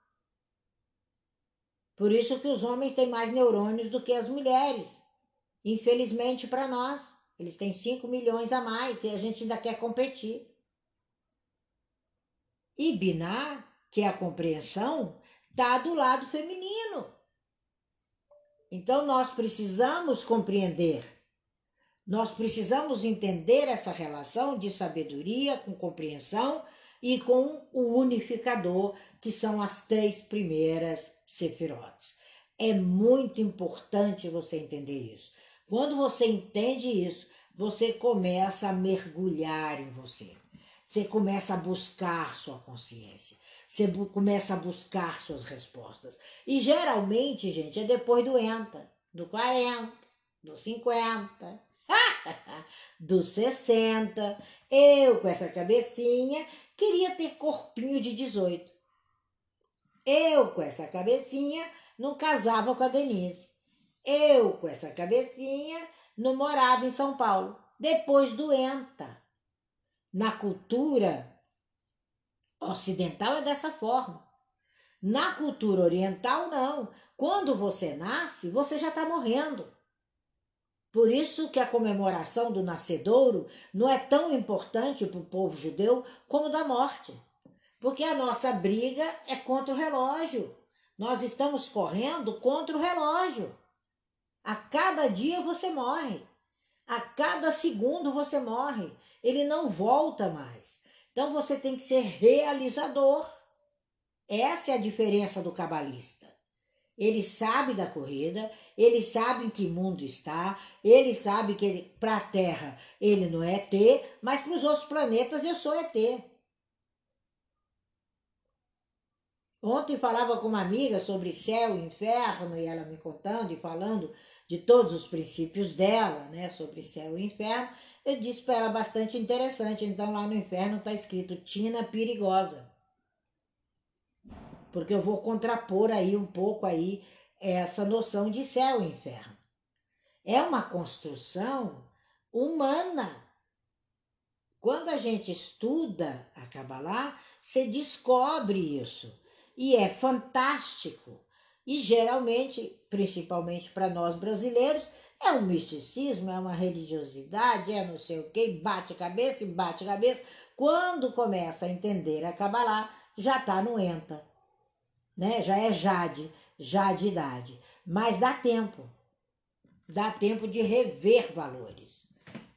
Por isso que os homens têm mais neurônios do que as mulheres. Infelizmente para nós, eles têm 5 milhões a mais e a gente ainda quer competir. E Biná, que é a compreensão, está do lado feminino. Então nós precisamos compreender, nós precisamos entender essa relação de sabedoria com compreensão e com o unificador, que são as três primeiras sefirotes. É muito importante você entender isso. Quando você entende isso, você começa a mergulhar em você. Você começa a buscar sua consciência. Você começa a buscar suas respostas. E geralmente, gente, é depois do ENTA, do 40, do 50, do 60. Eu, com essa cabecinha, queria ter corpinho de 18. Eu, com essa cabecinha, não casava com a Denise. Eu, com essa cabecinha, não morava em São Paulo. Depois do ENTA. Na cultura ocidental é dessa forma. Na cultura oriental, não. Quando você nasce, você já está morrendo. Por isso que a comemoração do nascedouro não é tão importante para o povo judeu como da morte. Porque a nossa briga é contra o relógio. Nós estamos correndo contra o relógio. A cada dia você morre. A cada segundo você morre. Ele não volta mais. Então você tem que ser realizador. Essa é a diferença do cabalista. Ele sabe da corrida, ele sabe em que mundo está, ele sabe que para a Terra ele não é ET, mas para os outros planetas eu sou ET. Ontem falava com uma amiga sobre céu e inferno, e ela me contando e falando de todos os princípios dela, né, sobre céu e inferno. Eu disse para ela bastante interessante. Então lá no inferno está escrito Tina perigosa. Porque eu vou contrapor aí um pouco aí essa noção de céu e inferno. É uma construção humana. Quando a gente estuda a Kabbalah, você descobre isso. E é fantástico. E geralmente, principalmente para nós brasileiros, é um misticismo, é uma religiosidade, é não sei o que, bate cabeça e bate cabeça. Quando começa a entender a Kabbalah, já está no ENTA, né? já é Jade, já de idade. Mas dá tempo, dá tempo de rever valores,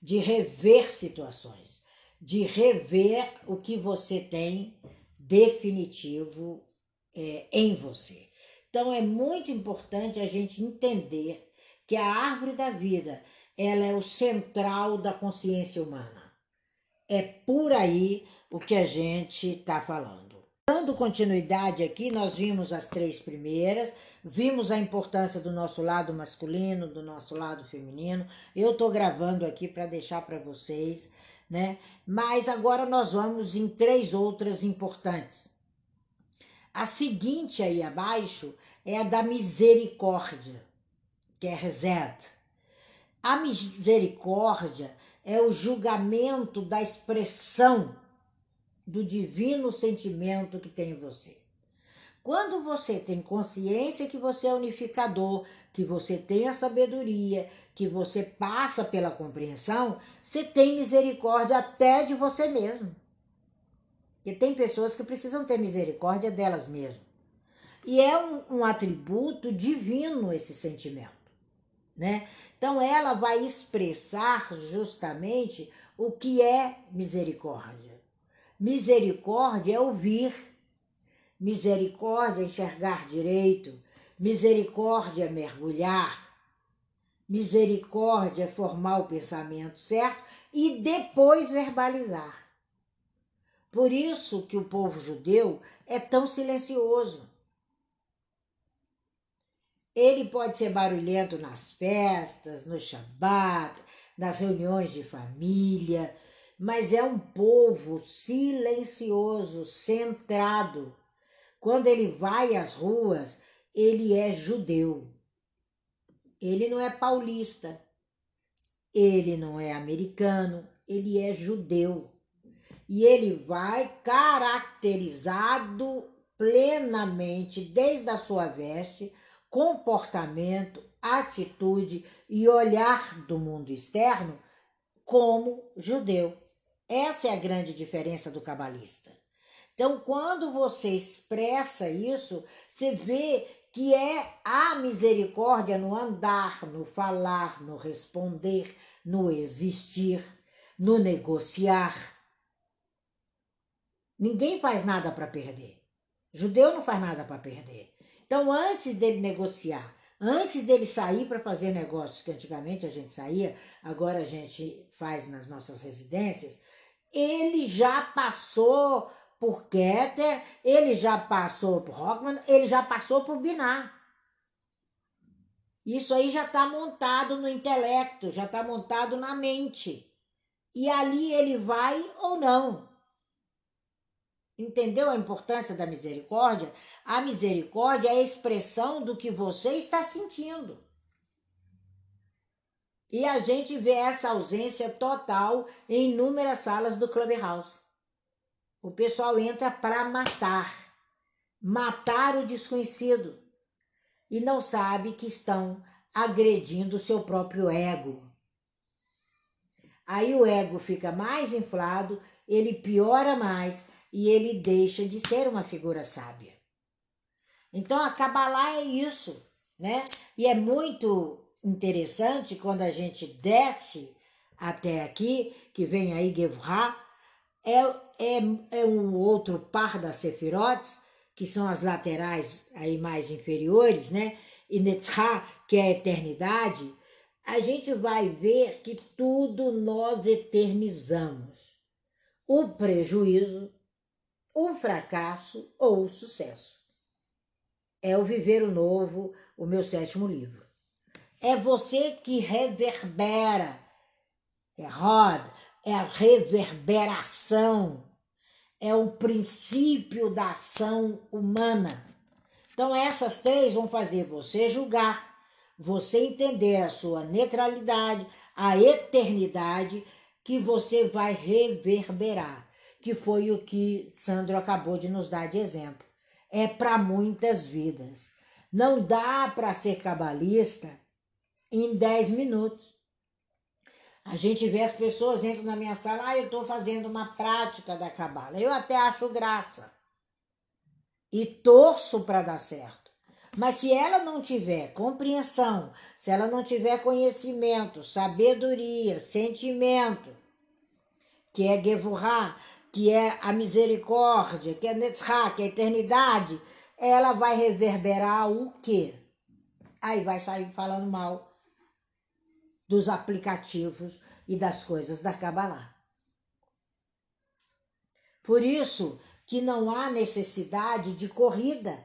de rever situações, de rever o que você tem definitivo é, em você. Então é muito importante a gente entender que a árvore da vida ela é o central da consciência humana. É por aí o que a gente está falando. Dando continuidade aqui, nós vimos as três primeiras, vimos a importância do nosso lado masculino, do nosso lado feminino. Eu estou gravando aqui para deixar para vocês, né? Mas agora nós vamos em três outras importantes. A seguinte aí abaixo é a da misericórdia que é Rezed. A misericórdia é o julgamento da expressão do divino sentimento que tem em você. Quando você tem consciência que você é unificador, que você tem a sabedoria, que você passa pela compreensão, você tem misericórdia até de você mesmo. Porque tem pessoas que precisam ter misericórdia delas mesmas. E é um, um atributo divino esse sentimento, né? Então ela vai expressar justamente o que é misericórdia. Misericórdia é ouvir, misericórdia é enxergar direito, misericórdia é mergulhar, misericórdia é formar o pensamento certo e depois verbalizar. Por isso que o povo judeu é tão silencioso. Ele pode ser barulhento nas festas, no Shabat, nas reuniões de família, mas é um povo silencioso, centrado. Quando ele vai às ruas, ele é judeu. Ele não é paulista. Ele não é americano, ele é judeu. E ele vai caracterizado plenamente, desde a sua veste, comportamento, atitude e olhar do mundo externo como judeu. Essa é a grande diferença do cabalista. Então, quando você expressa isso, você vê que é a misericórdia no andar, no falar, no responder, no existir, no negociar. Ninguém faz nada para perder. Judeu não faz nada para perder. Então, antes dele negociar, antes dele sair para fazer negócios, que antigamente a gente saía, agora a gente faz nas nossas residências, ele já passou por Keter, ele já passou por Rockman, ele já passou por Binar. Isso aí já está montado no intelecto, já está montado na mente. E ali ele vai ou não. Entendeu a importância da misericórdia? A misericórdia é a expressão do que você está sentindo. E a gente vê essa ausência total em inúmeras salas do Clubhouse. O pessoal entra para matar, matar o desconhecido e não sabe que estão agredindo o seu próprio ego. Aí o ego fica mais inflado, ele piora mais e ele deixa de ser uma figura sábia. Então a Kabbalah é isso, né? E é muito interessante quando a gente desce até aqui, que vem aí Gevra, é, é, é um outro par das Sefirotes, que são as laterais aí mais inferiores, né? E Netzha, que é a eternidade, a gente vai ver que tudo nós eternizamos. O prejuízo, o fracasso ou o sucesso. É o Viver o Novo, o meu sétimo livro. É você que reverbera. É roda, é a reverberação. É o princípio da ação humana. Então, essas três vão fazer você julgar, você entender a sua neutralidade, a eternidade que você vai reverberar que foi o que Sandro acabou de nos dar de exemplo. É para muitas vidas. Não dá para ser cabalista em 10 minutos. A gente vê as pessoas entram na minha sala, ah, eu estou fazendo uma prática da cabala. Eu até acho graça. E torço para dar certo. Mas se ela não tiver compreensão, se ela não tiver conhecimento, sabedoria, sentimento, que é Gevurah, que é a misericórdia, que é Netzach, que é a eternidade, ela vai reverberar o quê? Aí vai sair falando mal dos aplicativos e das coisas da Kabbalah. Por isso que não há necessidade de corrida.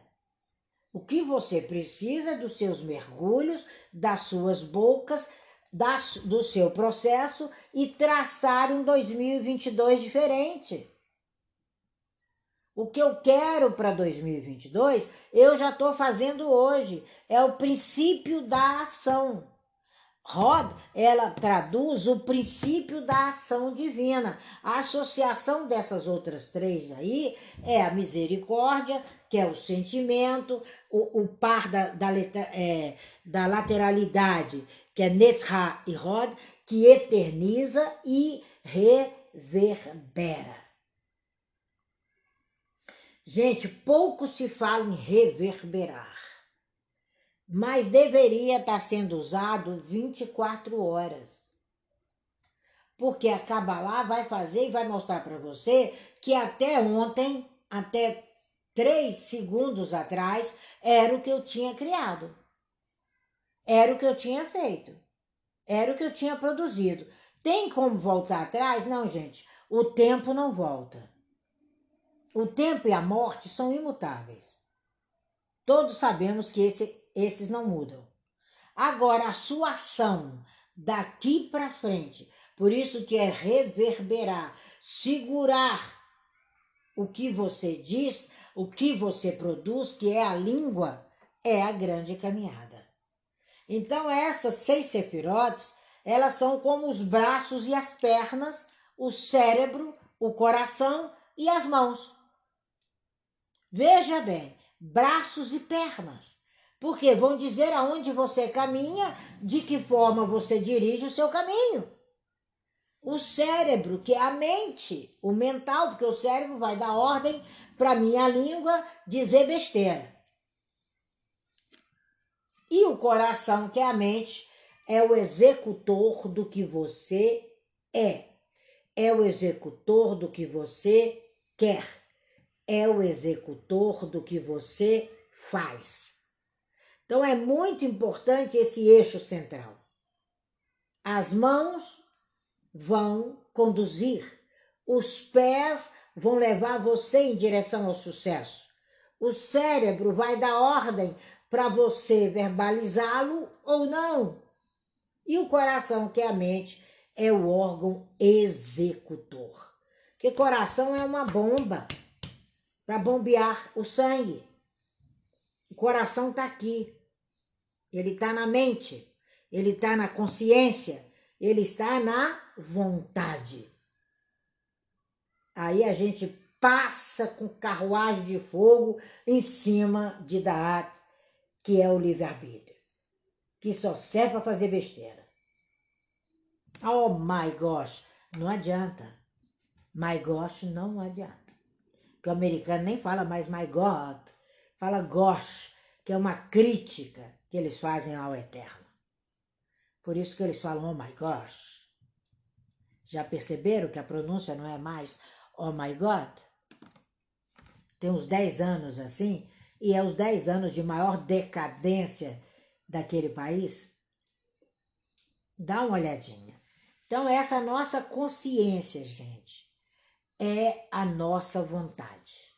O que você precisa é dos seus mergulhos, das suas bocas, da, do seu processo e traçar um 2022 diferente. O que eu quero para 2022, eu já estou fazendo hoje. É o princípio da ação. Rod, ela traduz o princípio da ação divina. A associação dessas outras três aí é a misericórdia, que é o sentimento, o, o par da, da, é, da lateralidade, que é Netzra e Rod, que eterniza e reverbera. Gente, pouco se fala em reverberar, mas deveria estar sendo usado 24 horas. Porque a Kabbalah vai fazer e vai mostrar para você que até ontem, até três segundos atrás, era o que eu tinha criado. Era o que eu tinha feito. Era o que eu tinha produzido. Tem como voltar atrás? Não, gente. O tempo não volta. O tempo e a morte são imutáveis. Todos sabemos que esse, esses não mudam. Agora, a sua ação daqui para frente, por isso que é reverberar, segurar o que você diz, o que você produz, que é a língua, é a grande caminhada. Então, essas seis sefirotes, elas são como os braços e as pernas, o cérebro, o coração e as mãos. Veja bem, braços e pernas. Porque vão dizer aonde você caminha, de que forma você dirige o seu caminho. O cérebro, que é a mente, o mental, porque o cérebro vai dar ordem para minha língua dizer besteira. E o coração, que é a mente, é o executor do que você é. É o executor do que você quer é o executor do que você faz. Então é muito importante esse eixo central. As mãos vão conduzir, os pés vão levar você em direção ao sucesso. O cérebro vai dar ordem para você verbalizá-lo ou não. E o coração, que é a mente, é o órgão executor. Que coração é uma bomba para bombear o sangue. O coração está aqui. Ele está na mente, ele está na consciência, ele está na vontade. Aí a gente passa com carruagem de fogo em cima de Daat, que é o livre-arbítrio, que só serve para fazer besteira. Oh my gosh, não adianta. My gosh, não adianta que o americano nem fala mais my God, fala gosh, que é uma crítica que eles fazem ao eterno. Por isso que eles falam oh my gosh. Já perceberam que a pronúncia não é mais oh my God? Tem uns 10 anos assim, e é os 10 anos de maior decadência daquele país. Dá uma olhadinha. Então, essa nossa consciência, gente é a nossa vontade.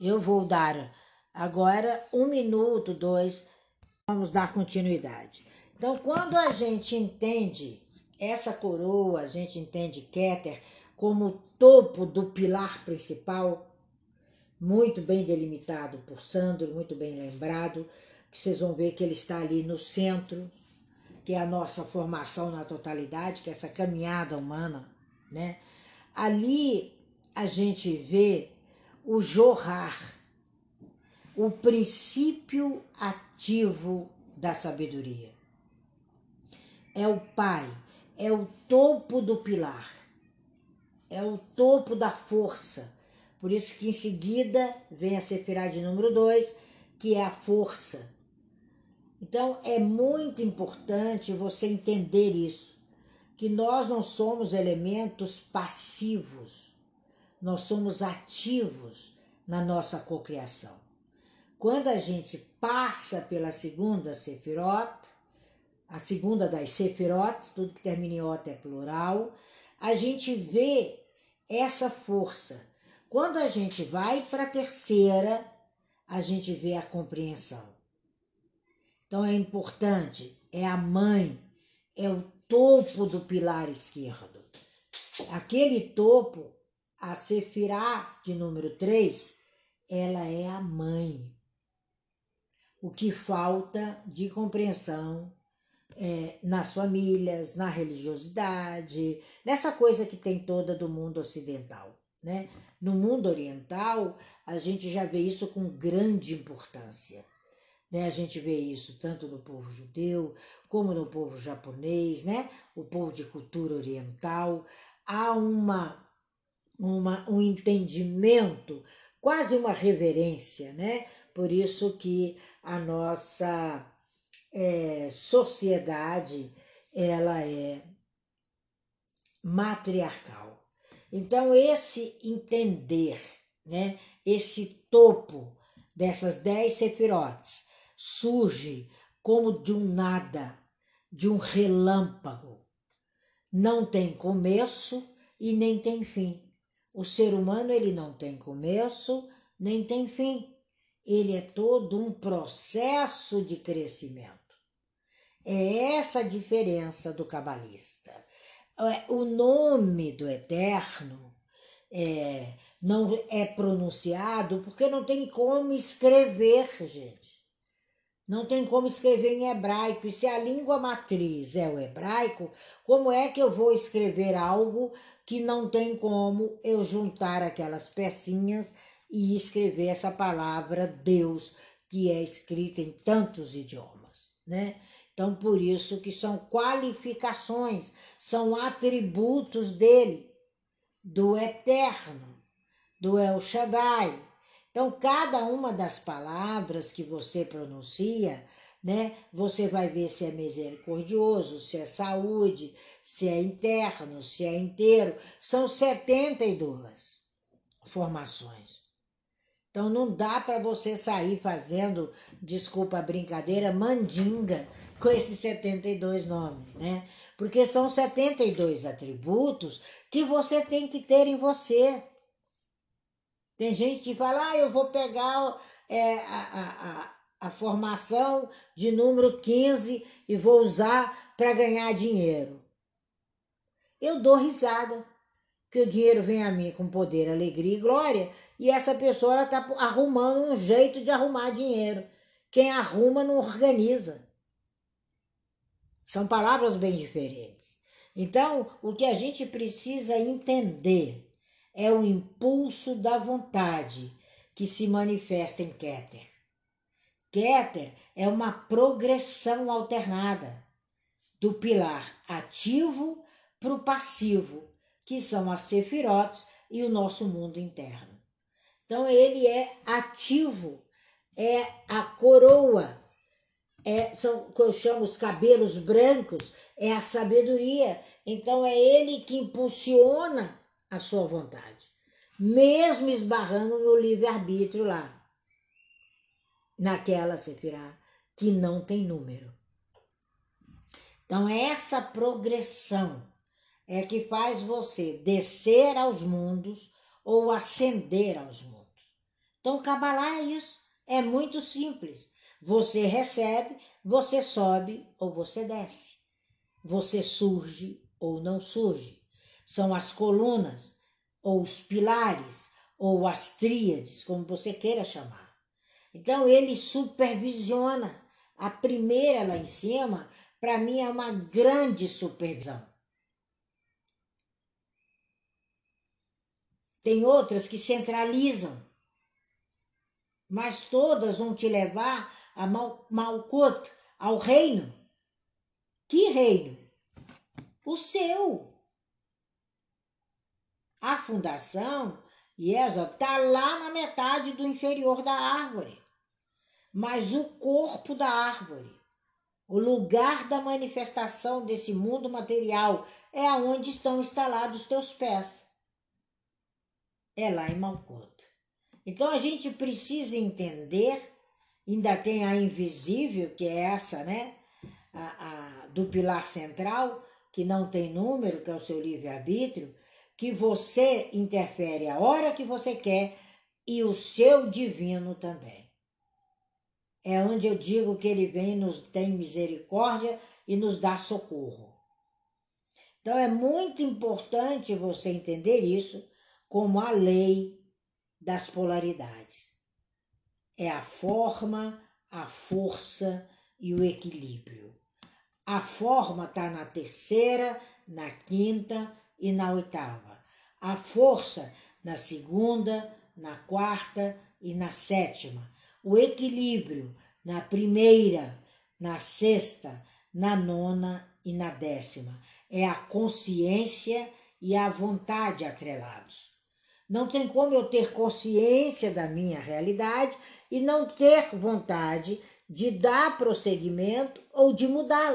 Eu vou dar agora um minuto, dois, vamos dar continuidade. Então, quando a gente entende essa coroa, a gente entende Keter como o topo do pilar principal, muito bem delimitado por Sandro, muito bem lembrado, que vocês vão ver que ele está ali no centro, que é a nossa formação na totalidade, que é essa caminhada humana, né? Ali a gente vê o jorrar, o princípio ativo da sabedoria. É o pai, é o topo do pilar, é o topo da força. Por isso que em seguida vem a Sefirá de número 2, que é a força. Então é muito importante você entender isso que nós não somos elementos passivos, nós somos ativos na nossa cocriação. Quando a gente passa pela segunda sefirot, a segunda das sefirotes, tudo que termina em ota é plural, a gente vê essa força. Quando a gente vai para a terceira, a gente vê a compreensão. Então é importante, é a mãe, é o topo do pilar esquerdo. Aquele topo, a Sefirá de número 3, ela é a mãe. O que falta de compreensão é, nas famílias, na religiosidade, nessa coisa que tem toda do mundo ocidental, né? No mundo oriental, a gente já vê isso com grande importância. Né? A gente vê isso tanto no povo judeu como no povo japonês, né? o povo de cultura oriental. Há uma, uma, um entendimento, quase uma reverência, né? por isso que a nossa é, sociedade ela é matriarcal. Então esse entender, né, esse topo dessas dez sefirotes surge como de um nada, de um relâmpago. Não tem começo e nem tem fim. O ser humano ele não tem começo nem tem fim. Ele é todo um processo de crescimento. É essa a diferença do cabalista. É, o nome do Eterno é, não é pronunciado porque não tem como escrever, gente. Não tem como escrever em hebraico. E se a língua matriz é o hebraico, como é que eu vou escrever algo que não tem como eu juntar aquelas pecinhas e escrever essa palavra Deus, que é escrita em tantos idiomas, né? Então, por isso que são qualificações, são atributos dele, do eterno, do El Shaddai. Então, cada uma das palavras que você pronuncia, né, você vai ver se é misericordioso, se é saúde, se é interno, se é inteiro. São 72 formações. Então não dá para você sair fazendo, desculpa a brincadeira, mandinga com esses 72 nomes, né? Porque são 72 atributos que você tem que ter em você. Tem gente que fala, ah, eu vou pegar é, a, a, a, formação de número 15 e vou usar para ganhar dinheiro. Eu dou risada, que o dinheiro vem a mim com poder, alegria e glória, e essa pessoa está arrumando um jeito de arrumar dinheiro. Quem arruma não organiza. São palavras bem diferentes. Então, o que a gente precisa entender é o impulso da vontade que se manifesta em Keter. Keter é uma progressão alternada do pilar ativo para o passivo, que são as sefirotes e o nosso mundo interno. Então, ele é ativo, é a coroa é, são que eu chamo os cabelos brancos, é a sabedoria. Então é ele que impulsiona a sua vontade, mesmo esbarrando no livre-arbítrio lá, naquela sefirá que não tem número. Então essa progressão é que faz você descer aos mundos ou ascender aos mundos. Então, Kabbalah é isso. É muito simples. Você recebe, você sobe ou você desce. Você surge ou não surge. São as colunas, ou os pilares, ou as tríades, como você queira chamar. Então ele supervisiona. A primeira lá em cima, para mim, é uma grande supervisão. Tem outras que centralizam, mas todas vão te levar a Mal Malkut, ao reino. Que reino? O seu. A fundação, Yesod, está lá na metade do inferior da árvore. Mas o corpo da árvore, o lugar da manifestação desse mundo material, é aonde estão instalados os teus pés. É lá em Malkut. Então a gente precisa entender Ainda tem a invisível, que é essa, né? A, a, do pilar central, que não tem número, que é o seu livre-arbítrio, que você interfere a hora que você quer e o seu divino também. É onde eu digo que ele vem, nos tem misericórdia e nos dá socorro. Então é muito importante você entender isso como a lei das polaridades é a forma, a força e o equilíbrio. A forma está na terceira, na quinta e na oitava. A força na segunda, na quarta e na sétima. O equilíbrio na primeira, na sexta, na nona e na décima. É a consciência e a vontade atrelados. Não tem como eu ter consciência da minha realidade e não ter vontade de dar prosseguimento ou de mudá-la.